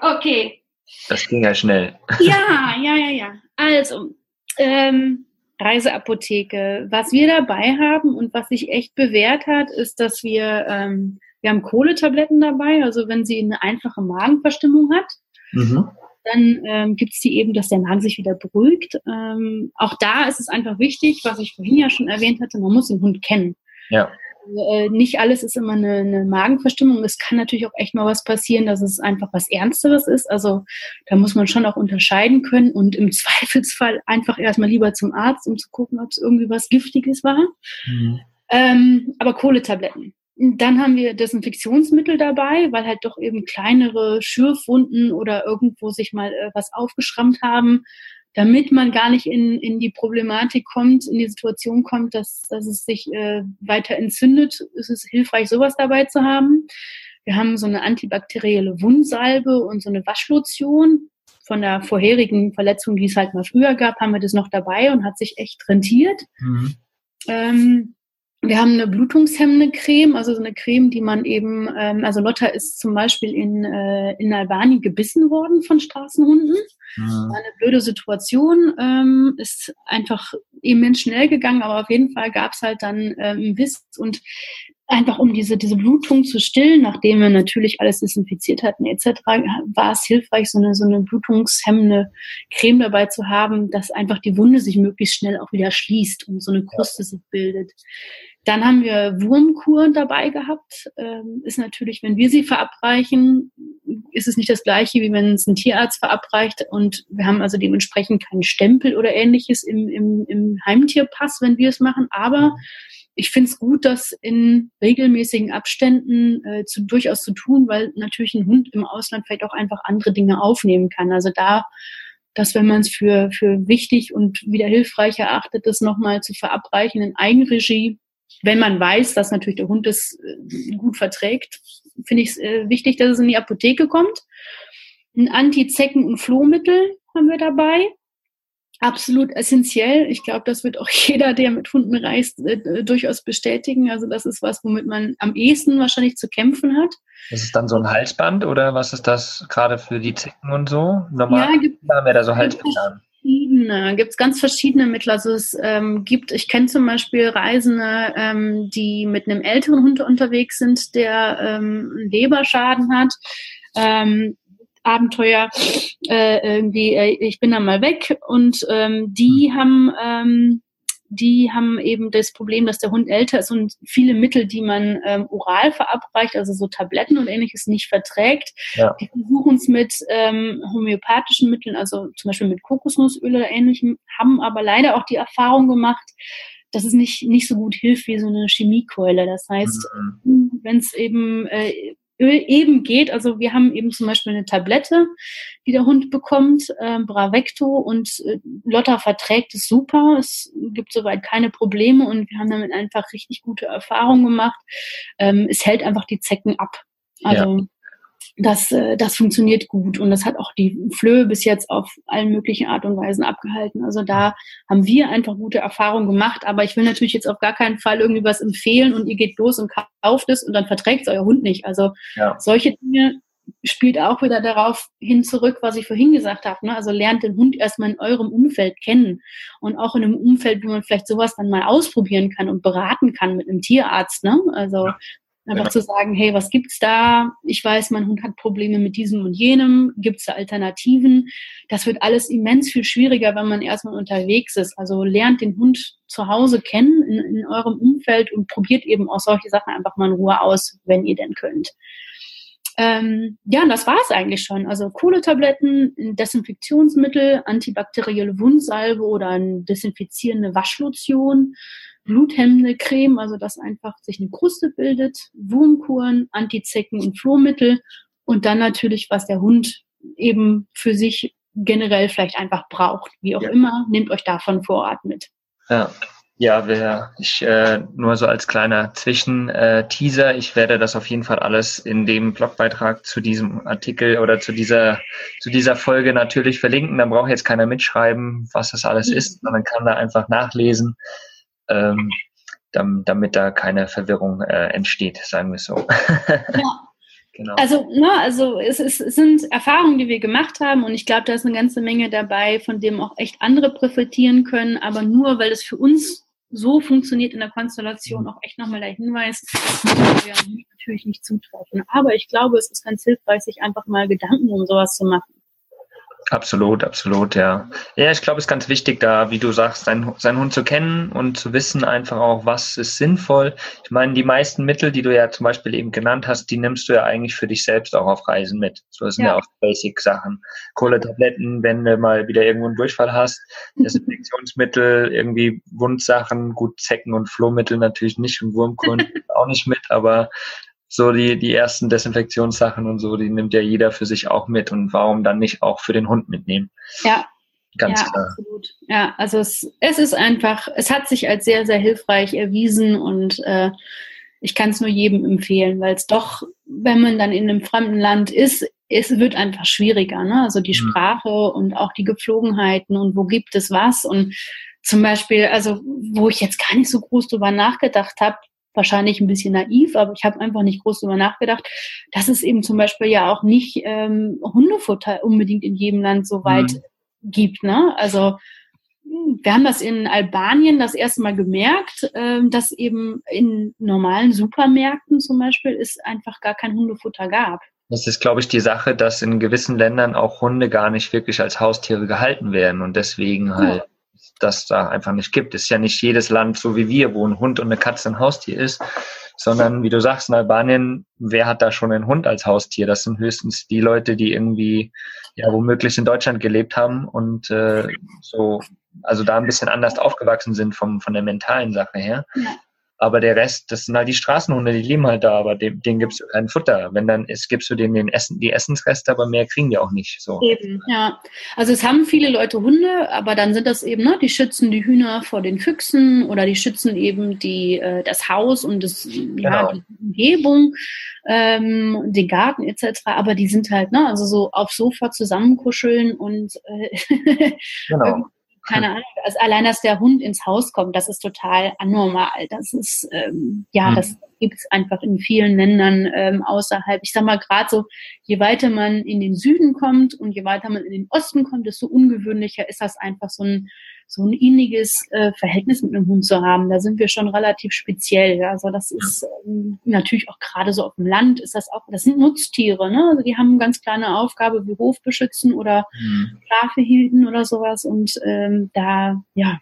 Okay. Das ging ja schnell. Ja, ja, ja, ja. Also, ähm, Reiseapotheke. Was wir dabei haben und was sich echt bewährt hat, ist, dass wir, ähm, wir haben Kohletabletten dabei. Also wenn sie eine einfache Magenverstimmung hat, mhm. dann ähm, gibt es die eben, dass der Magen sich wieder beruhigt. Ähm, auch da ist es einfach wichtig, was ich vorhin ja schon erwähnt hatte, man muss den Hund kennen. Ja. Äh, nicht alles ist immer eine, eine, Magenverstimmung. Es kann natürlich auch echt mal was passieren, dass es einfach was Ernsteres ist. Also da muss man schon auch unterscheiden können und im Zweifelsfall einfach erstmal lieber zum Arzt, um zu gucken, ob es irgendwie was Giftiges war. Mhm. Ähm, aber Kohletabletten. Dann haben wir Desinfektionsmittel dabei, weil halt doch eben kleinere Schürfwunden oder irgendwo sich mal äh, was aufgeschrammt haben damit man gar nicht in, in die Problematik kommt, in die Situation kommt, dass, dass es sich äh, weiter entzündet, ist es hilfreich, sowas dabei zu haben. Wir haben so eine antibakterielle Wundsalbe und so eine Waschlotion. Von der vorherigen Verletzung, die es halt mal früher gab, haben wir das noch dabei und hat sich echt rentiert. Mhm. Ähm, wir haben eine blutungshemmende Creme, also so eine Creme, die man eben, ähm, also Lotta ist zum Beispiel in, äh, in Albanien gebissen worden von Straßenhunden. Mhm. Eine blöde Situation, ähm, ist einfach immens schnell gegangen, aber auf jeden Fall gab es halt dann ähm, Biss und einfach um diese, diese Blutung zu stillen, nachdem wir natürlich alles desinfiziert hatten etc., war es hilfreich, so eine, so eine blutungshemmende Creme dabei zu haben, dass einfach die Wunde sich möglichst schnell auch wieder schließt und so eine Kruste sich bildet. Dann haben wir Wurmkuren dabei gehabt. Ähm, ist natürlich, wenn wir sie verabreichen, ist es nicht das gleiche, wie wenn es ein Tierarzt verabreicht. Und wir haben also dementsprechend keinen Stempel oder ähnliches im, im, im Heimtierpass, wenn wir es machen. Aber ich finde es gut, das in regelmäßigen Abständen äh, zu, durchaus zu tun, weil natürlich ein Hund im Ausland vielleicht auch einfach andere Dinge aufnehmen kann. Also da, dass wenn man es für, für wichtig und wieder hilfreich erachtet, das nochmal zu verabreichen in Eigenregie, wenn man weiß, dass natürlich der Hund es äh, gut verträgt, finde ich es äh, wichtig, dass es in die Apotheke kommt. Ein Anti-Zecken- und Flohmittel haben wir dabei absolut essentiell. Ich glaube, das wird auch jeder, der mit Hunden reist, äh, durchaus bestätigen. Also das ist was, womit man am ehesten wahrscheinlich zu kämpfen hat. Ist es dann so ein Halsband oder was ist das gerade für die Zicken und so? Normal ja, gibt, haben wir da so Halsbänder an. Gibt es ganz verschiedene Mittel. Also es ähm, gibt, ich kenne zum Beispiel Reisende, ähm, die mit einem älteren Hund unterwegs sind, der ähm, Leberschaden hat. Ähm, Abenteuer äh, irgendwie, äh, ich bin dann mal weg und ähm, die hm. haben ähm, die haben eben das Problem, dass der Hund älter ist und viele Mittel, die man ähm, oral verabreicht, also so Tabletten und ähnliches, nicht verträgt. Ja. Die versuchen es mit ähm, homöopathischen Mitteln, also zum Beispiel mit Kokosnussöl oder ähnlichem, haben aber leider auch die Erfahrung gemacht, dass es nicht, nicht so gut hilft wie so eine Chemiekeule. Das heißt, mhm. wenn es eben äh, eben geht. Also wir haben eben zum Beispiel eine Tablette, die der Hund bekommt, äh, Bravecto und äh, Lotta verträgt es super. Es gibt soweit keine Probleme und wir haben damit einfach richtig gute Erfahrungen gemacht. Ähm, es hält einfach die Zecken ab. Also ja das, äh, das funktioniert gut und das hat auch die Flöhe bis jetzt auf allen möglichen Art und Weisen abgehalten. Also da haben wir einfach gute Erfahrungen gemacht, aber ich will natürlich jetzt auf gar keinen Fall irgendwie was empfehlen und ihr geht los und kauft es und dann verträgt es euer Hund nicht. Also ja. solche Dinge spielt auch wieder darauf hin zurück, was ich vorhin gesagt habe. Ne? Also lernt den Hund erstmal in eurem Umfeld kennen und auch in einem Umfeld, wo man vielleicht sowas dann mal ausprobieren kann und beraten kann mit einem Tierarzt. Ne? Also ja. Einfach ja. zu sagen, hey, was gibt's da? Ich weiß, mein Hund hat Probleme mit diesem und jenem. Gibt's da Alternativen? Das wird alles immens viel schwieriger, wenn man erstmal unterwegs ist. Also lernt den Hund zu Hause kennen in, in eurem Umfeld und probiert eben auch solche Sachen einfach mal in Ruhe aus, wenn ihr denn könnt. Ähm, ja, und das war es eigentlich schon. Also Kohletabletten, Desinfektionsmittel, antibakterielle Wundsalbe oder eine desinfizierende Waschlotion, bluthemmende Creme, also dass einfach sich eine Kruste bildet, Wurmkuren, Antizecken und Flohmittel und dann natürlich, was der Hund eben für sich generell vielleicht einfach braucht. Wie auch ja. immer, nehmt euch davon vor Ort mit. Ja. Ja, wir, ich äh, nur so als kleiner Zwischenteaser, äh, ich werde das auf jeden Fall alles in dem Blogbeitrag zu diesem Artikel oder zu dieser zu dieser Folge natürlich verlinken. Dann braucht jetzt keiner mitschreiben, was das alles ist, sondern kann da einfach nachlesen ähm, damit da keine Verwirrung äh, entsteht, sagen wir so. ja. Genau. Also, ne, also es, es sind Erfahrungen, die wir gemacht haben und ich glaube, da ist eine ganze Menge dabei, von dem auch echt andere profitieren können, aber nur, weil es für uns so funktioniert in der Konstellation, auch echt nochmal der Hinweis, müssen wir natürlich nicht zutreffen. Aber ich glaube, es ist ganz hilfreich, sich einfach mal Gedanken um sowas zu machen. Absolut, absolut, ja. Ja, ich glaube, es ist ganz wichtig, da, wie du sagst, seinen, seinen Hund zu kennen und zu wissen einfach auch, was ist sinnvoll. Ich meine, die meisten Mittel, die du ja zum Beispiel eben genannt hast, die nimmst du ja eigentlich für dich selbst auch auf Reisen mit. So das sind ja, ja auch Basic-Sachen. Kohletabletten, wenn du mal wieder irgendwo einen Durchfall hast, Desinfektionsmittel, irgendwie Wundsachen, gut Zecken- und Flohmittel natürlich nicht und Wurmkunden auch nicht mit, aber so die, die ersten Desinfektionssachen und so, die nimmt ja jeder für sich auch mit und warum dann nicht auch für den Hund mitnehmen? Ja. Ganz ja, klar. Absolut. Ja, also es, es ist einfach, es hat sich als sehr, sehr hilfreich erwiesen und äh, ich kann es nur jedem empfehlen, weil es doch, wenn man dann in einem fremden Land ist, es wird einfach schwieriger, ne? Also die mhm. Sprache und auch die Gepflogenheiten und wo gibt es was und zum Beispiel, also wo ich jetzt gar nicht so groß drüber nachgedacht habe, wahrscheinlich ein bisschen naiv, aber ich habe einfach nicht groß darüber nachgedacht, dass es eben zum Beispiel ja auch nicht ähm, Hundefutter unbedingt in jedem Land so weit mhm. gibt. Ne? Also hm, wir haben das in Albanien das erste Mal gemerkt, äh, dass eben in normalen Supermärkten zum Beispiel es einfach gar kein Hundefutter gab. Das ist, glaube ich, die Sache, dass in gewissen Ländern auch Hunde gar nicht wirklich als Haustiere gehalten werden und deswegen halt. Ja das da einfach nicht gibt. Ist ja nicht jedes Land so wie wir, wo ein Hund und eine Katze ein Haustier ist, sondern wie du sagst, in Albanien, wer hat da schon einen Hund als Haustier? Das sind höchstens die Leute, die irgendwie ja womöglich in Deutschland gelebt haben und äh, so, also da ein bisschen anders aufgewachsen sind vom, von der mentalen Sache her. Aber der Rest, das sind halt die Straßenhunde, die leben halt da, aber dem, denen gibst du kein Futter. Wenn dann ist, gibst du denen den Essen, die Essensreste, aber mehr kriegen die auch nicht. So. Eben, ja. Also es haben viele Leute Hunde, aber dann sind das eben, ne, die schützen die Hühner vor den Füchsen oder die schützen eben die, äh, das Haus und das, genau. ja, die Umgebung, ähm, den Garten etc. Aber die sind halt, ne, also so auf Sofa zusammenkuscheln und äh, genau keine Ahnung, also allein, dass der Hund ins Haus kommt, das ist total anormal. Das ist, ähm, ja, mhm. das es einfach in vielen Ländern ähm, außerhalb. Ich sag mal, gerade so, je weiter man in den Süden kommt und je weiter man in den Osten kommt, desto ungewöhnlicher ist das einfach so ein so ein inniges äh, Verhältnis mit einem Hund zu haben. Da sind wir schon relativ speziell. Ja? Also das ist ähm, natürlich auch gerade so auf dem Land ist das auch, das sind Nutztiere, ne? Also die haben eine ganz kleine Aufgabe wie Hof beschützen oder mhm. Schafe hielten oder sowas. Und ähm, da, ja,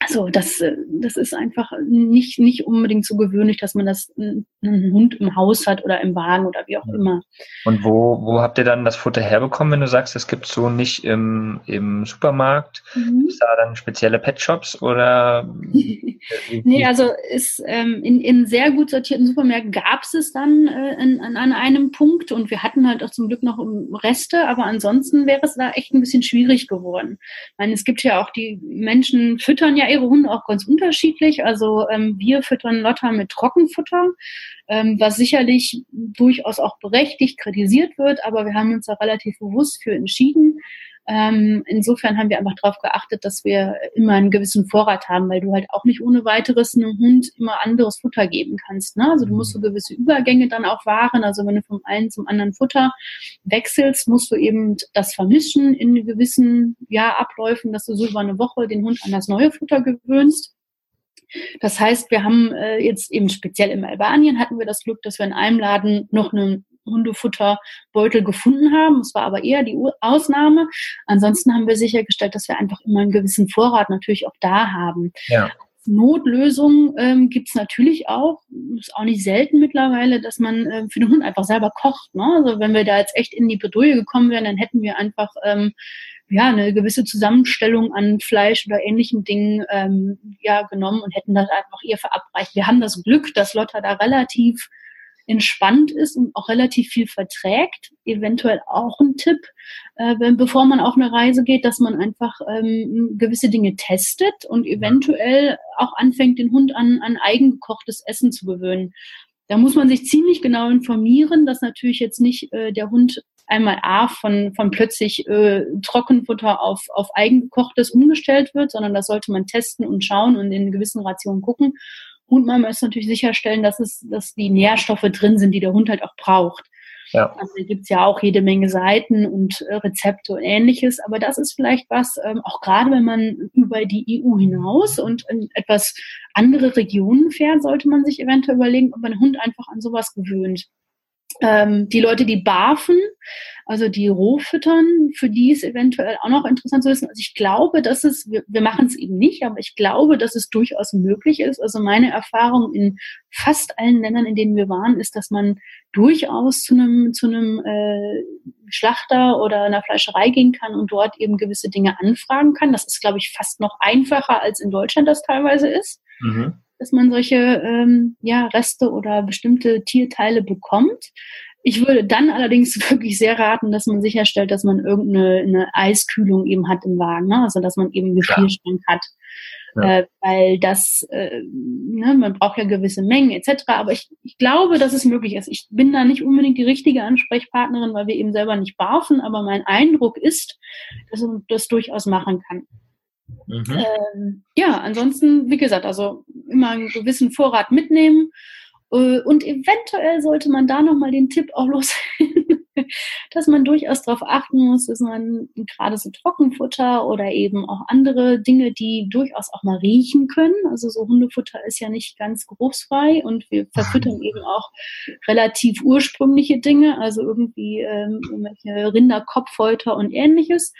also das, äh, das ist einfach nicht, nicht unbedingt so gewöhnlich, dass man das einen Hund im Haus hat oder im Wagen oder wie auch immer. Und wo, wo habt ihr dann das Futter herbekommen, wenn du sagst, es gibt so nicht im, im Supermarkt? Mhm. Ist da dann spezielle Pet-Shops oder? nee, also ist, ähm, in, in sehr gut sortierten Supermärkten gab es es dann äh, in, an, an einem Punkt und wir hatten halt auch zum Glück noch Reste, aber ansonsten wäre es da echt ein bisschen schwierig geworden. Ich meine, es gibt ja auch die Menschen füttern ja ihre Hunde auch ganz unterschiedlich. Also ähm, wir füttern Lotta mit Trockenfutter, ähm, was sicherlich durchaus auch berechtigt kritisiert wird, aber wir haben uns da relativ bewusst für entschieden. Ähm, insofern haben wir einfach darauf geachtet, dass wir immer einen gewissen Vorrat haben, weil du halt auch nicht ohne weiteres einem Hund immer anderes Futter geben kannst. Ne? Also du musst so gewisse Übergänge dann auch wahren. Also wenn du vom einen zum anderen Futter wechselst, musst du eben das vermischen in gewissen ja, Abläufen, dass du so über eine Woche den Hund an das neue Futter gewöhnst. Das heißt, wir haben äh, jetzt eben speziell im Albanien hatten wir das Glück, dass wir in einem Laden noch einen Hundefutterbeutel gefunden haben. Es war aber eher die Ausnahme. Ansonsten haben wir sichergestellt, dass wir einfach immer einen gewissen Vorrat natürlich auch da haben. Ja. Notlösung ähm, gibt es natürlich auch, ist auch nicht selten mittlerweile, dass man äh, für den Hund einfach selber kocht. Ne? Also wenn wir da jetzt echt in die Bedrohung gekommen wären, dann hätten wir einfach ähm, ja eine gewisse Zusammenstellung an Fleisch oder ähnlichen Dingen ähm, ja genommen und hätten das einfach ihr verabreicht. Wir haben das Glück, dass Lotta da relativ entspannt ist und auch relativ viel verträgt. Eventuell auch ein Tipp, äh, bevor man auf eine Reise geht, dass man einfach ähm, gewisse Dinge testet und eventuell auch anfängt, den Hund an, an eigengekochtes Essen zu gewöhnen. Da muss man sich ziemlich genau informieren, dass natürlich jetzt nicht äh, der Hund einmal A von, von plötzlich äh, Trockenfutter auf, auf eigengekochtes umgestellt wird, sondern das sollte man testen und schauen und in gewissen Rationen gucken. Und man muss natürlich sicherstellen, dass es, dass die Nährstoffe drin sind, die der Hund halt auch braucht. Ja. Also da gibt's ja auch jede Menge Seiten und äh, Rezepte und ähnliches. Aber das ist vielleicht was, ähm, auch gerade wenn man über die EU hinaus und in etwas andere Regionen fährt, sollte man sich eventuell überlegen, ob man den Hund einfach an sowas gewöhnt. Ähm, die Leute, die barfen, also die Rohfüttern, für die ist eventuell auch noch interessant zu wissen. Also ich glaube, dass es, wir, wir machen es eben nicht, aber ich glaube, dass es durchaus möglich ist. Also meine Erfahrung in fast allen Ländern, in denen wir waren, ist, dass man durchaus zu einem, zu einem äh, Schlachter oder einer Fleischerei gehen kann und dort eben gewisse Dinge anfragen kann. Das ist, glaube ich, fast noch einfacher, als in Deutschland das teilweise ist. Mhm dass man solche ähm, ja, Reste oder bestimmte Tierteile bekommt. Ich würde dann allerdings wirklich sehr raten, dass man sicherstellt, dass man irgendeine eine Eiskühlung eben hat im Wagen, ne? also dass man eben Gefrierschrank ja. hat. Ja. Äh, weil das, äh, ne, man braucht ja gewisse Mengen etc. Aber ich, ich glaube, dass es möglich ist. Ich bin da nicht unbedingt die richtige Ansprechpartnerin, weil wir eben selber nicht barfen, aber mein Eindruck ist, dass man das durchaus machen kann. Mhm. Ähm, ja, ansonsten, wie gesagt, also immer einen gewissen Vorrat mitnehmen. Äh, und eventuell sollte man da nochmal den Tipp auch los, dass man durchaus darauf achten muss, dass man gerade so Trockenfutter oder eben auch andere Dinge, die durchaus auch mal riechen können. Also so Hundefutter ist ja nicht ganz geruchsfrei und wir verfüttern eben auch relativ ursprüngliche Dinge, also irgendwie ähm, irgendwelche Rinderkopfhäuter und ähnliches.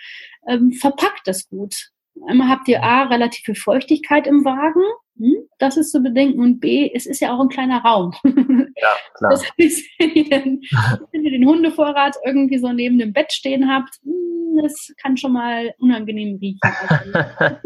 Ähm, verpackt das gut. Einmal habt ihr A, relativ viel Feuchtigkeit im Wagen. Hm? Das ist zu bedenken. Und B, es ist ja auch ein kleiner Raum. Ja, klar. Das heißt, wenn ihr, den, Hundevorrat irgendwie so neben dem Bett stehen habt, hm, das kann schon mal unangenehm riechen.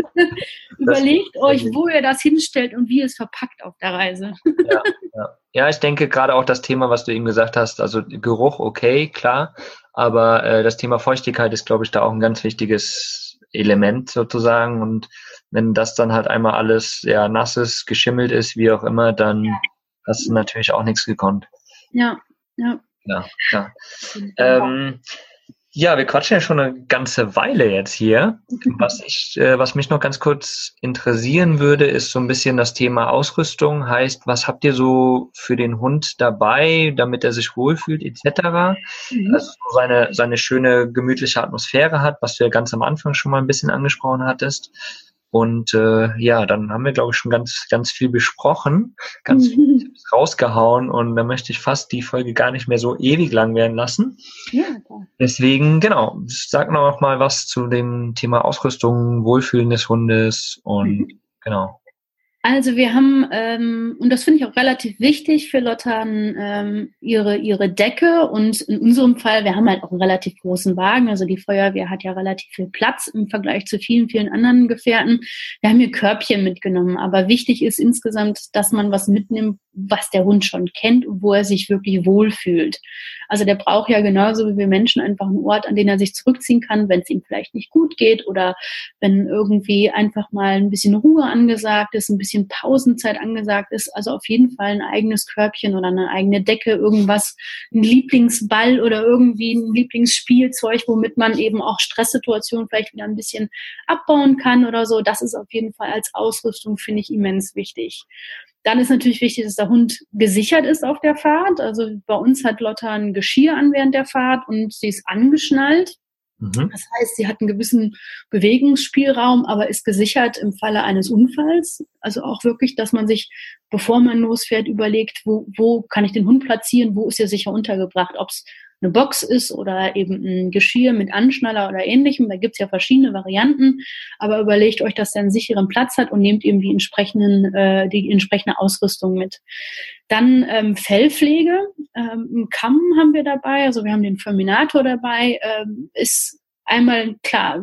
Also, überlegt euch, wo ihr das hinstellt und wie ihr es verpackt auf der Reise. Ja, ja. ja ich denke gerade auch das Thema, was du eben gesagt hast, also Geruch, okay, klar. Aber äh, das Thema Feuchtigkeit ist, glaube ich, da auch ein ganz wichtiges Element sozusagen. Und wenn das dann halt einmal alles ja nass ist, geschimmelt ist, wie auch immer, dann ja. hast du natürlich auch nichts gekonnt. Ja, ja. Ja, ja. Ähm, ja, wir quatschen ja schon eine ganze Weile jetzt hier. Was ich, äh, was mich noch ganz kurz interessieren würde, ist so ein bisschen das Thema Ausrüstung. Heißt, was habt ihr so für den Hund dabei, damit er sich wohlfühlt, etc. Mhm. Also so seine, seine schöne, gemütliche Atmosphäre hat, was du ja ganz am Anfang schon mal ein bisschen angesprochen hattest. Und äh, ja, dann haben wir, glaube ich, schon ganz, ganz viel besprochen, ganz viel rausgehauen und da möchte ich fast die Folge gar nicht mehr so ewig lang werden lassen. Ja. Deswegen, genau, sag noch mal was zu dem Thema Ausrüstung, Wohlfühlen des Hundes und mhm. genau. Also wir haben, ähm, und das finde ich auch relativ wichtig für Lottern, ähm, ihre, ihre Decke. Und in unserem Fall, wir haben halt auch einen relativ großen Wagen, also die Feuerwehr hat ja relativ viel Platz im Vergleich zu vielen, vielen anderen Gefährten. Wir haben hier Körbchen mitgenommen, aber wichtig ist insgesamt, dass man was mitnimmt, was der Hund schon kennt wo er sich wirklich wohlfühlt. Also der braucht ja genauso wie wir Menschen einfach einen Ort, an den er sich zurückziehen kann, wenn es ihm vielleicht nicht gut geht oder wenn irgendwie einfach mal ein bisschen Ruhe angesagt ist, ein bisschen Pausenzeit angesagt ist. Also auf jeden Fall ein eigenes Körbchen oder eine eigene Decke, irgendwas, ein Lieblingsball oder irgendwie ein Lieblingsspielzeug, womit man eben auch Stresssituationen vielleicht wieder ein bisschen abbauen kann oder so. Das ist auf jeden Fall als Ausrüstung, finde ich, immens wichtig. Dann ist natürlich wichtig, dass der Hund gesichert ist auf der Fahrt. Also bei uns hat Lotta ein Geschirr an während der Fahrt und sie ist angeschnallt. Mhm. Das heißt, sie hat einen gewissen Bewegungsspielraum, aber ist gesichert im Falle eines Unfalls. Also auch wirklich, dass man sich, bevor man losfährt, überlegt, wo, wo kann ich den Hund platzieren, wo ist er sicher untergebracht, ob es eine Box ist oder eben ein Geschirr mit Anschnaller oder ähnlichem. Da gibt's ja verschiedene Varianten, aber überlegt euch, dass der einen sicheren Platz hat und nehmt eben die entsprechenden, äh, die entsprechende Ausrüstung mit. Dann ähm, Fellpflege, ähm, einen Kamm haben wir dabei, also wir haben den Ferminator dabei, ähm, ist einmal klar,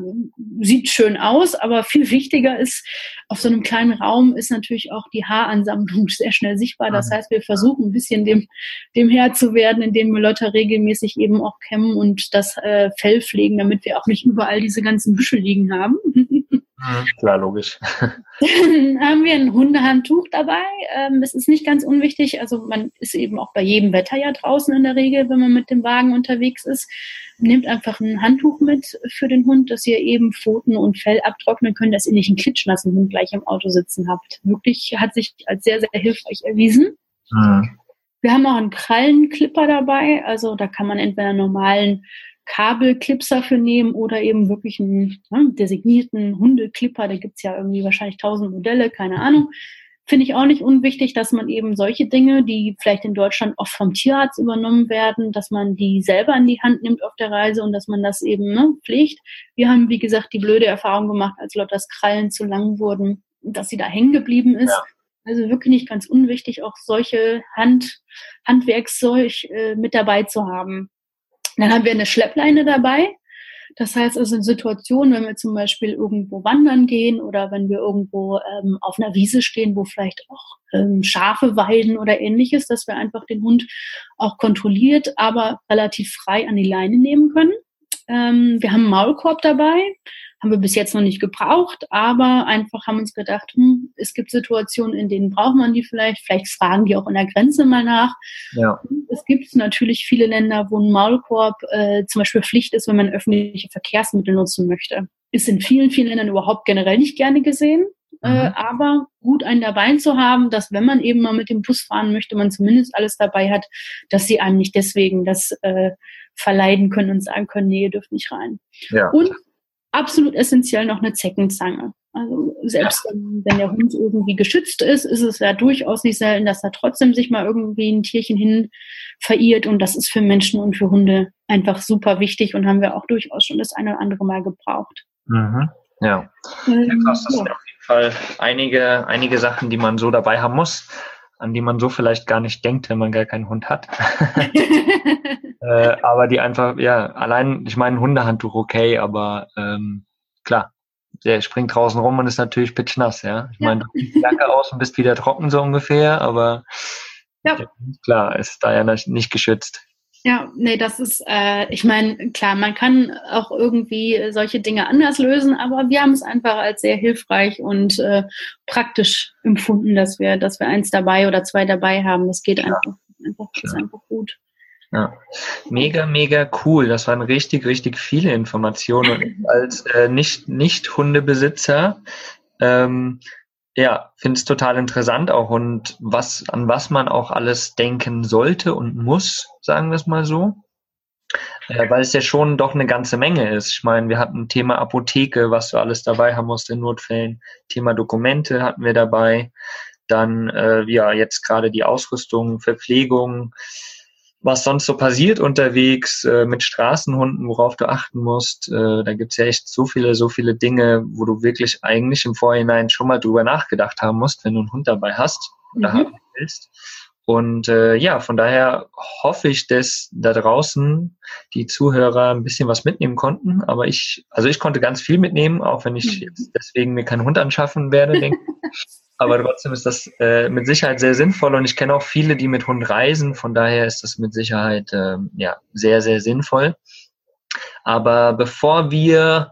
sieht schön aus, aber viel wichtiger ist, auf so einem kleinen Raum ist natürlich auch die Haaransammlung sehr schnell sichtbar. Das heißt, wir versuchen ein bisschen dem, dem Herr zu werden, indem wir Leute regelmäßig eben auch kämmen und das äh, Fell pflegen, damit wir auch nicht überall diese ganzen Büsche liegen haben. Klar, logisch. Dann haben wir ein Hundehandtuch dabei. Ähm, es ist nicht ganz unwichtig. Also man ist eben auch bei jedem Wetter ja draußen in der Regel, wenn man mit dem Wagen unterwegs ist. Nehmt einfach ein Handtuch mit für den Hund, dass ihr eben Pfoten und Fell abtrocknen könnt, dass ihr nicht einen klitschnassen Hund gleich im Auto sitzen habt. Wirklich hat sich als sehr, sehr hilfreich erwiesen. Mhm. Wir haben auch einen Krallenclipper dabei. Also da kann man entweder einen normalen Kabelclipser für nehmen oder eben wirklich einen ne, designierten Hundeclipper. Da gibt's ja irgendwie wahrscheinlich tausend Modelle, keine Ahnung. Finde ich auch nicht unwichtig, dass man eben solche Dinge, die vielleicht in Deutschland oft vom Tierarzt übernommen werden, dass man die selber in die Hand nimmt auf der Reise und dass man das eben ne, pflegt. Wir haben, wie gesagt, die blöde Erfahrung gemacht, als Lotters Krallen zu lang wurden, dass sie da hängen geblieben ist. Ja. Also wirklich nicht ganz unwichtig, auch solche Hand, Handwerkszeug äh, mit dabei zu haben. Dann haben wir eine Schleppleine dabei. Das heißt also in Situationen, wenn wir zum Beispiel irgendwo wandern gehen oder wenn wir irgendwo ähm, auf einer Wiese stehen, wo vielleicht auch ähm, Schafe weiden oder ähnliches, dass wir einfach den Hund auch kontrolliert, aber relativ frei an die Leine nehmen können. Ähm, wir haben einen Maulkorb dabei haben wir bis jetzt noch nicht gebraucht, aber einfach haben uns gedacht, hm, es gibt Situationen, in denen braucht man die vielleicht. Vielleicht fragen die auch an der Grenze mal nach. Ja. Es gibt natürlich viele Länder, wo ein Maulkorb äh, zum Beispiel Pflicht ist, wenn man öffentliche Verkehrsmittel nutzen möchte. Ist in vielen, vielen Ländern überhaupt generell nicht gerne gesehen. Äh, mhm. Äh, aber gut einen dabei zu haben, dass wenn man eben mal mit dem Bus fahren möchte, man zumindest alles dabei hat, dass sie einem nicht deswegen das äh, verleiden können und sagen können, nee, ihr dürft nicht rein. Ja. Und absolut essentiell noch eine Zeckenzange. Also selbst ja. wenn, wenn, der Hund irgendwie geschützt ist, ist es ja durchaus nicht selten, dass da trotzdem sich mal irgendwie ein Tierchen hin verirrt. Und das ist für Menschen und für Hunde einfach super wichtig und haben wir auch durchaus schon das eine oder andere Mal gebraucht. Mhm. Ja. Ähm, ja krass, das ja. sind auf jeden Fall einige, einige Sachen, die man so dabei haben muss, an die man so vielleicht gar nicht denkt, wenn man gar keinen Hund hat. äh, aber die einfach, ja, allein, ich meine, Hundehandtuch okay, aber ähm, klar, der springt draußen rum und ist natürlich pitchnass, ja. Ich ja. meine, du ziehst die Jacke aus und bist wieder trocken so ungefähr, aber ja. klar, ist da ja nicht geschützt. Ja, nee, das ist, äh, ich meine, klar, man kann auch irgendwie solche Dinge anders lösen, aber wir haben es einfach als sehr hilfreich und äh, praktisch empfunden, dass wir, dass wir eins dabei oder zwei dabei haben. Das geht ja. einfach, einfach, ist einfach gut. Ja, mega, mega cool. Das waren richtig, richtig viele Informationen. Und als äh, nicht, nicht Hundebesitzer, ähm, ja, finde es total interessant auch und was, an was man auch alles denken sollte und muss, sagen wir es mal so. Äh, weil es ja schon doch eine ganze Menge ist. Ich meine, wir hatten Thema Apotheke, was du alles dabei haben musst in Notfällen. Thema Dokumente hatten wir dabei. Dann, äh, ja, jetzt gerade die Ausrüstung, Verpflegung, was sonst so passiert unterwegs äh, mit Straßenhunden, worauf du achten musst. Äh, da gibt's ja echt so viele, so viele Dinge, wo du wirklich eigentlich im Vorhinein schon mal drüber nachgedacht haben musst, wenn du einen Hund dabei hast oder mhm. haben willst. Und äh, ja, von daher hoffe ich, dass da draußen die Zuhörer ein bisschen was mitnehmen konnten. Aber ich, also ich konnte ganz viel mitnehmen, auch wenn ich mhm. jetzt deswegen mir keinen Hund anschaffen werde, denke ich. Aber trotzdem ist das äh, mit Sicherheit sehr sinnvoll und ich kenne auch viele, die mit Hund reisen. Von daher ist das mit Sicherheit äh, ja sehr, sehr sinnvoll. Aber bevor wir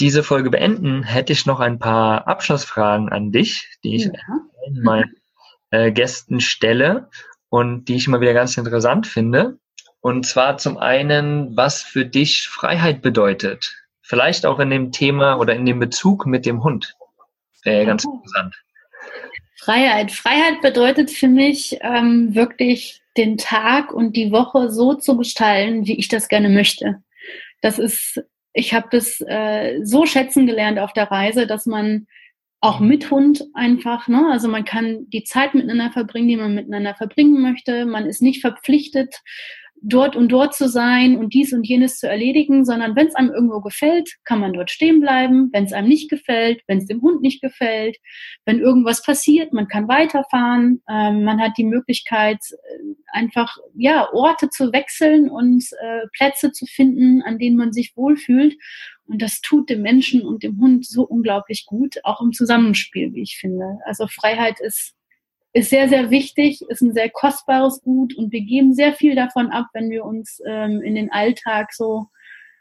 diese Folge beenden, hätte ich noch ein paar Abschlussfragen an dich, die ich ja. meinen äh, Gästen stelle und die ich immer wieder ganz interessant finde. Und zwar zum einen, was für dich Freiheit bedeutet. Vielleicht auch in dem Thema oder in dem Bezug mit dem Hund. Wäre ja ganz interessant. Freiheit. Freiheit bedeutet für mich ähm, wirklich den Tag und die Woche so zu gestalten, wie ich das gerne möchte. Das ist, ich habe das äh, so schätzen gelernt auf der Reise, dass man auch mit Hund einfach, ne? Also man kann die Zeit miteinander verbringen, die man miteinander verbringen möchte. Man ist nicht verpflichtet, dort und dort zu sein und dies und jenes zu erledigen, sondern wenn es einem irgendwo gefällt, kann man dort stehen bleiben. Wenn es einem nicht gefällt, wenn es dem Hund nicht gefällt, wenn irgendwas passiert, man kann weiterfahren. Ähm, man hat die Möglichkeit, äh, einfach ja Orte zu wechseln und äh, Plätze zu finden, an denen man sich wohlfühlt. Und das tut dem Menschen und dem Hund so unglaublich gut, auch im Zusammenspiel, wie ich finde. Also Freiheit ist ist sehr, sehr wichtig, ist ein sehr kostbares Gut und wir geben sehr viel davon ab, wenn wir uns ähm, in den Alltag so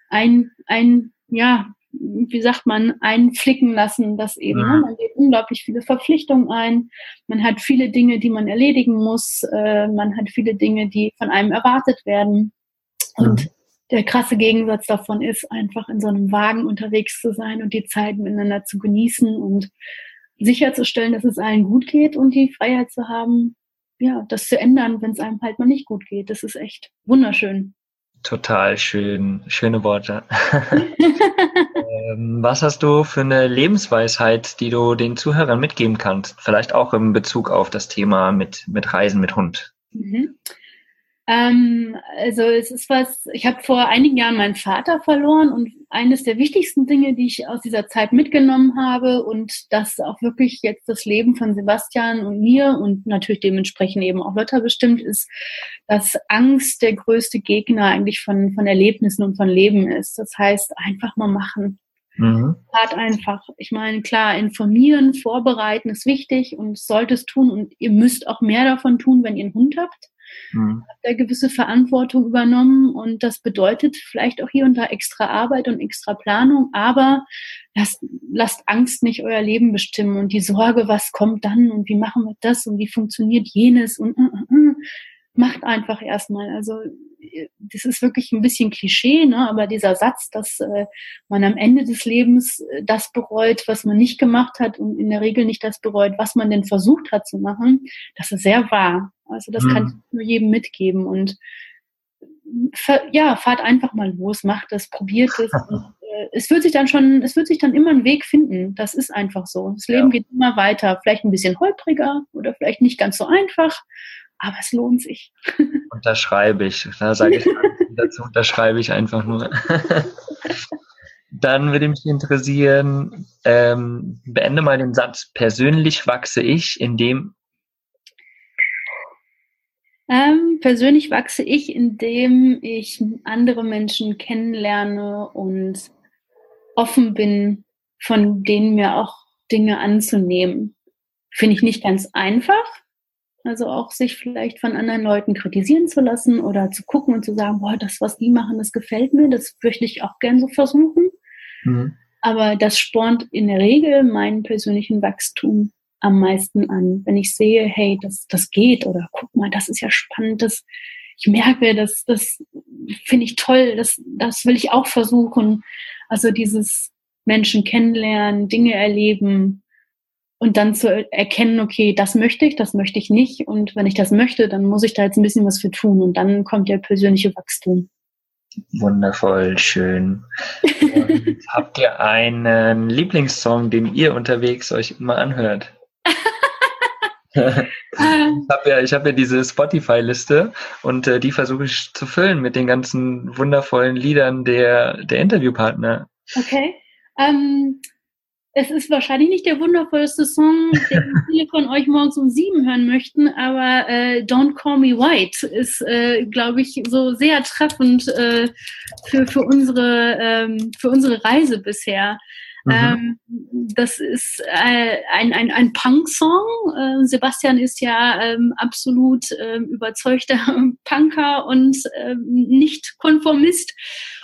ein, ein, ja, wie sagt man, einflicken lassen, dass eben, ne, man geht unglaublich viele Verpflichtungen ein, man hat viele Dinge, die man erledigen muss, äh, man hat viele Dinge, die von einem erwartet werden. Und mhm. der krasse Gegensatz davon ist, einfach in so einem Wagen unterwegs zu sein und die Zeit miteinander zu genießen und sicherzustellen, dass es allen gut geht und die Freiheit zu haben, ja, das zu ändern, wenn es einem halt mal nicht gut geht. Das ist echt wunderschön. Total schön, schöne Worte. ähm, was hast du für eine Lebensweisheit, die du den Zuhörern mitgeben kannst? Vielleicht auch im Bezug auf das Thema mit, mit Reisen mit Hund. Mhm. Ähm, also es ist was, ich habe vor einigen Jahren meinen Vater verloren und eines der wichtigsten Dinge, die ich aus dieser Zeit mitgenommen habe und das auch wirklich jetzt das Leben von Sebastian und mir und natürlich dementsprechend eben auch Lotta bestimmt ist, dass Angst der größte Gegner eigentlich von, von Erlebnissen und von Leben ist. Das heißt, einfach mal machen. Mhm. Hart einfach. Ich meine, klar, informieren, vorbereiten ist wichtig und sollte es tun und ihr müsst auch mehr davon tun, wenn ihr einen Hund habt mhm. hat da gewisse Verantwortung übernommen und das bedeutet vielleicht auch hier und da extra Arbeit und extra Planung, aber lasst, lasst Angst nicht euer Leben bestimmen und die Sorge, was kommt dann und wie machen wir das und wie funktioniert jenes und uh, uh, uh, macht einfach erstmal. Also das ist wirklich ein bisschen Klischee, ne? aber dieser Satz, dass äh, man am Ende des Lebens äh, das bereut, was man nicht gemacht hat und in der Regel nicht das bereut, was man denn versucht hat zu machen, das ist sehr wahr. Also das mhm. kann ich nur jedem mitgeben und ja, fahrt einfach mal los, macht das, probiert es. Und, äh, es wird sich dann schon, es wird sich dann immer einen Weg finden. Das ist einfach so. Das Leben ja. geht immer weiter. Vielleicht ein bisschen holpriger oder vielleicht nicht ganz so einfach, aber es lohnt sich. Unterschreibe ich. Da sage ich dazu, unterschreibe ich einfach nur. Dann würde mich interessieren, ähm, beende mal den Satz, persönlich wachse ich, indem ähm, persönlich wachse ich, indem ich andere Menschen kennenlerne und offen bin, von denen mir auch Dinge anzunehmen. Finde ich nicht ganz einfach. Also auch sich vielleicht von anderen Leuten kritisieren zu lassen oder zu gucken und zu sagen, boah, das, was die machen, das gefällt mir, das möchte ich auch gern so versuchen. Mhm. Aber das spornt in der Regel meinen persönlichen Wachstum am meisten an. Wenn ich sehe, hey, das, das geht oder guck mal, das ist ja spannend, das, ich merke, das, das finde ich toll, das, das will ich auch versuchen. Also dieses Menschen kennenlernen, Dinge erleben und dann zu erkennen, okay, das möchte ich, das möchte ich nicht. Und wenn ich das möchte, dann muss ich da jetzt ein bisschen was für tun und dann kommt der persönliche Wachstum. Wundervoll, schön. Habt ihr einen Lieblingssong, den ihr unterwegs euch immer anhört? ich habe ja, hab ja diese Spotify-Liste und äh, die versuche ich zu füllen mit den ganzen wundervollen Liedern der, der Interviewpartner. Okay. Ähm, es ist wahrscheinlich nicht der wundervollste Song, den viele von euch morgens um sieben hören möchten, aber äh, Don't Call Me White ist, äh, glaube ich, so sehr treffend äh, für, für, unsere, ähm, für unsere Reise bisher. Mhm. Ähm, das ist äh, ein, ein, ein Punk-Song. Äh, Sebastian ist ja ähm, absolut ähm, überzeugter Punker und ähm, nicht Konformist.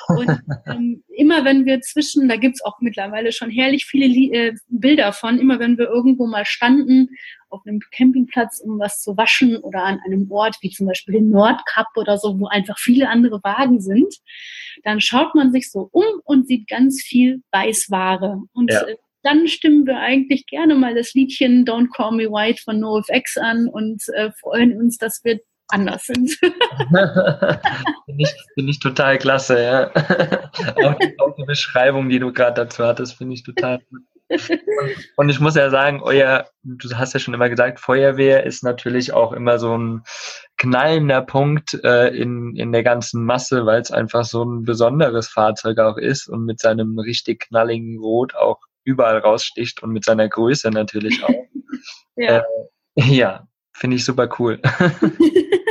Und ähm, immer wenn wir zwischen, da gibt's auch mittlerweile schon herrlich viele äh, Bilder von, immer wenn wir irgendwo mal standen auf einem Campingplatz, um was zu waschen oder an einem Ort wie zum Beispiel den Nordkap oder so, wo einfach viele andere Wagen sind, dann schaut man sich so um und sieht ganz viel Weißware. Und ja. Äh, dann stimmen wir eigentlich gerne mal das Liedchen Don't Call Me White von NoFX an und äh, freuen uns, dass wir anders sind. Finde ich, find ich total klasse, ja. auch, die, auch die Beschreibung, die du gerade dazu hattest, finde ich total gut. Und ich muss ja sagen, euer, du hast ja schon immer gesagt, Feuerwehr ist natürlich auch immer so ein knallender Punkt äh, in, in der ganzen Masse, weil es einfach so ein besonderes Fahrzeug auch ist und mit seinem richtig knalligen Rot auch überall raussticht und mit seiner Größe natürlich auch. ja, äh, ja finde ich super cool.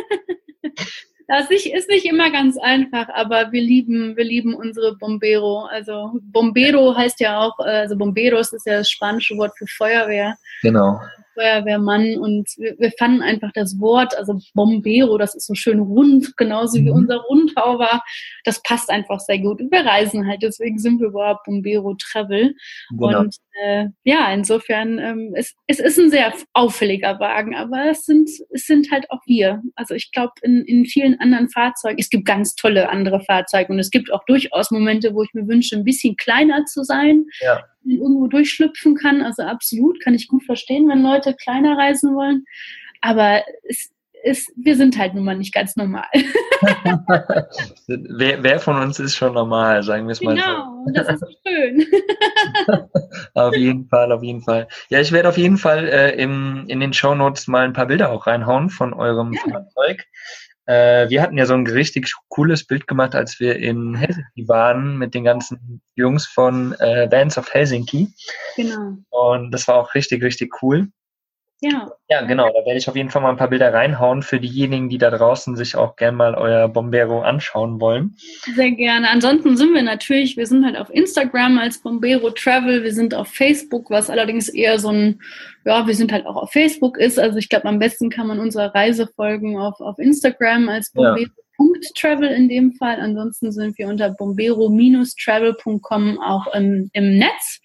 Das ist nicht immer ganz einfach, aber wir lieben, wir lieben unsere Bombero. Also Bombero heißt ja auch, äh, also Bomberos ist ja das spanische Wort für Feuerwehr. Genau. Feuerwehrmann und wir, wir, fanden einfach das Wort, also Bombero, das ist so schön rund, genauso mhm. wie unser Rundhauber, das passt einfach sehr gut. Und wir reisen halt, deswegen sind wir überhaupt Bombero Travel. Genau. Und äh, ja, insofern, ähm, es, es ist ein sehr auffälliger Wagen, aber es sind, es sind halt auch wir. Also ich glaube, in, in vielen anderen Fahrzeugen, es gibt ganz tolle andere Fahrzeuge und es gibt auch durchaus Momente, wo ich mir wünsche, ein bisschen kleiner zu sein. Ja irgendwo durchschlüpfen kann. Also absolut, kann ich gut verstehen, wenn Leute kleiner reisen wollen. aber es ist, wir sind halt nun mal nicht ganz normal. wer, wer, von uns ist schon normal, sagen wir es mal genau, so. Genau, das ist schön. auf jeden Fall, auf jeden Fall. Ja, ich werde auf jeden Fall äh, im, in den Show Notes mal ein paar Bilder auch reinhauen von eurem ja. Fahrzeug. Äh, wir hatten ja so ein richtig cooles Bild gemacht, als wir in Helsinki waren mit den ganzen Jungs von äh, Bands of Helsinki. Genau. Und das war auch richtig, richtig cool. Ja. Ja, genau. Da werde ich auf jeden Fall mal ein paar Bilder reinhauen für diejenigen, die da draußen sich auch gerne mal euer Bombero anschauen wollen. Sehr gerne. Ansonsten sind wir natürlich, wir sind halt auf Instagram als Bombero Travel, wir sind auf Facebook, was allerdings eher so ein, ja, wir sind halt auch auf Facebook ist. Also ich glaube, am besten kann man unserer Reise folgen auf, auf Instagram als Bombero. Ja. Travel in dem Fall. Ansonsten sind wir unter bombero-travel.com auch im, im Netz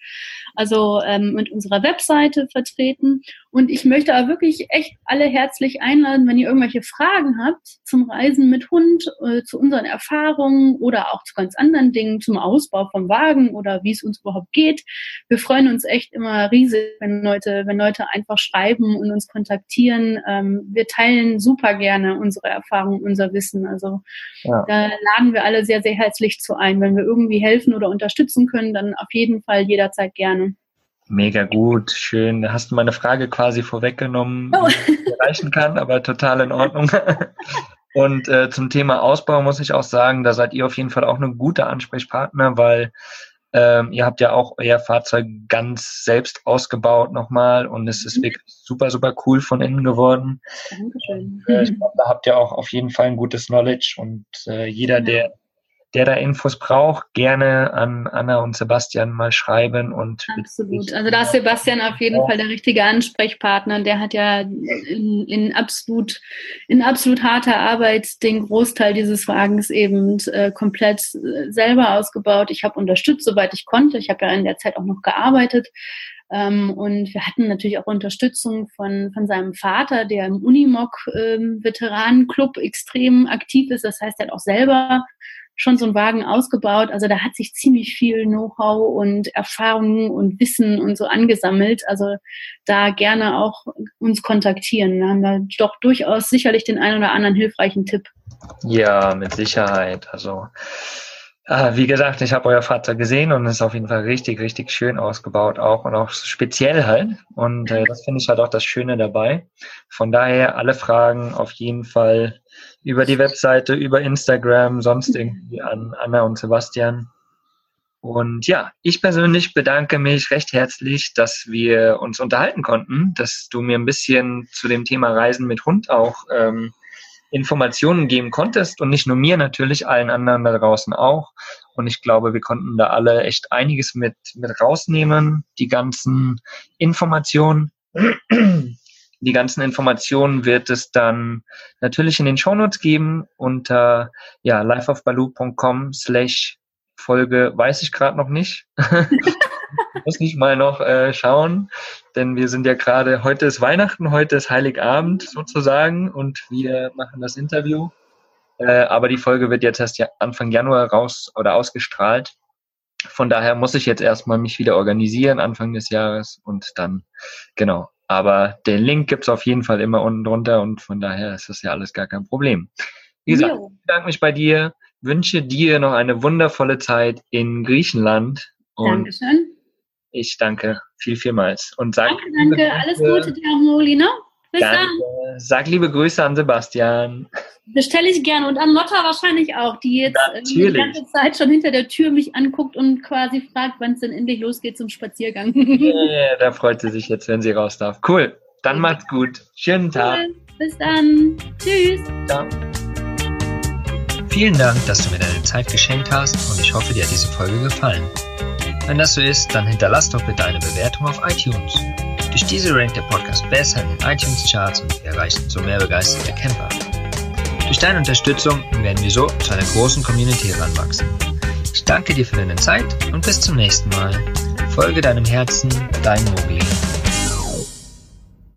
also ähm, mit unserer Webseite vertreten. Und ich möchte aber wirklich echt alle herzlich einladen, wenn ihr irgendwelche Fragen habt zum Reisen mit Hund, äh, zu unseren Erfahrungen oder auch zu ganz anderen Dingen, zum Ausbau vom Wagen oder wie es uns überhaupt geht. Wir freuen uns echt immer riesig, wenn Leute, wenn Leute einfach schreiben und uns kontaktieren. Ähm, wir teilen super gerne unsere Erfahrungen, unser Wissen. Also ja. da laden wir alle sehr, sehr herzlich zu ein. Wenn wir irgendwie helfen oder unterstützen können, dann auf jeden Fall jederzeit gerne. Mega gut, schön. Da hast du meine Frage quasi vorweggenommen, oh. wie ich erreichen kann, aber total in Ordnung. Und äh, zum Thema Ausbau muss ich auch sagen, da seid ihr auf jeden Fall auch ein guter Ansprechpartner, weil ähm, ihr habt ja auch euer Fahrzeug ganz selbst ausgebaut nochmal und es ist mhm. wirklich super, super cool von innen geworden. Dankeschön. Und, äh, ich glaube, da habt ihr auch auf jeden Fall ein gutes Knowledge und äh, jeder, der der da Infos braucht, gerne an Anna und Sebastian mal schreiben und absolut. Also da ist Sebastian auf jeden ja. Fall der richtige Ansprechpartner. Der hat ja in, in absolut in absolut harter Arbeit den Großteil dieses Wagens eben äh, komplett äh, selber ausgebaut. Ich habe unterstützt, soweit ich konnte. Ich habe ja in der Zeit auch noch gearbeitet. Ähm, und wir hatten natürlich auch Unterstützung von, von seinem Vater, der im Unimog ähm, Veteranenclub extrem aktiv ist. Das heißt, er hat auch selber schon so einen Wagen ausgebaut. Also da hat sich ziemlich viel Know-how und Erfahrung und Wissen und so angesammelt. Also da gerne auch uns kontaktieren. Da haben wir doch durchaus sicherlich den einen oder anderen hilfreichen Tipp. Ja, mit Sicherheit. Also wie gesagt, ich habe euer Fahrzeug gesehen und es ist auf jeden Fall richtig, richtig schön ausgebaut auch und auch speziell halt. Und äh, das finde ich halt auch das Schöne dabei. Von daher alle Fragen auf jeden Fall über die Webseite, über Instagram, sonst irgendwie an Anna und Sebastian. Und ja, ich persönlich bedanke mich recht herzlich, dass wir uns unterhalten konnten, dass du mir ein bisschen zu dem Thema Reisen mit Hund auch ähm, Informationen geben konntest und nicht nur mir natürlich, allen anderen da draußen auch. Und ich glaube, wir konnten da alle echt einiges mit, mit rausnehmen, die ganzen Informationen. Die ganzen Informationen wird es dann natürlich in den Shownotes geben unter ja, liveofbaloo.com slash Folge, weiß ich gerade noch nicht. muss ich mal noch äh, schauen, denn wir sind ja gerade, heute ist Weihnachten, heute ist Heiligabend sozusagen und wir machen das Interview. Äh, aber die Folge wird jetzt erst Anfang Januar raus oder ausgestrahlt. Von daher muss ich jetzt erstmal mich wieder organisieren Anfang des Jahres und dann, genau, aber den Link gibt's auf jeden Fall immer unten drunter und von daher ist das ja alles gar kein Problem. Wie gesagt, jo. ich bedanke mich bei dir, wünsche dir noch eine wundervolle Zeit in Griechenland. Und Dankeschön. Ich danke viel, vielmals. Und sag danke, danke. Alles Gute dir, Moli, ne? Bis danke. dann. Sag liebe Grüße an Sebastian. Bestelle ich gerne und an Lotta wahrscheinlich auch, die jetzt Natürlich. die ganze Zeit schon hinter der Tür mich anguckt und quasi fragt, wann es denn endlich losgeht zum Spaziergang. Yeah, da freut sie sich jetzt, wenn sie raus darf. Cool. Dann macht's gut. Schönen Tag. Cool. Bis dann. Tschüss. Ciao. Vielen Dank, dass du mir deine Zeit geschenkt hast und ich hoffe, dir hat diese Folge gefallen. Wenn das so ist, dann hinterlass doch bitte eine Bewertung auf iTunes. Durch diese rankt der Podcast besser in den iTunes-Charts und wir erreichen so mehr begeisterte Camper. Durch deine Unterstützung werden wir so zu einer großen Community heranwachsen. Ich danke dir für deine Zeit und bis zum nächsten Mal. Folge deinem Herzen, dein Mogli.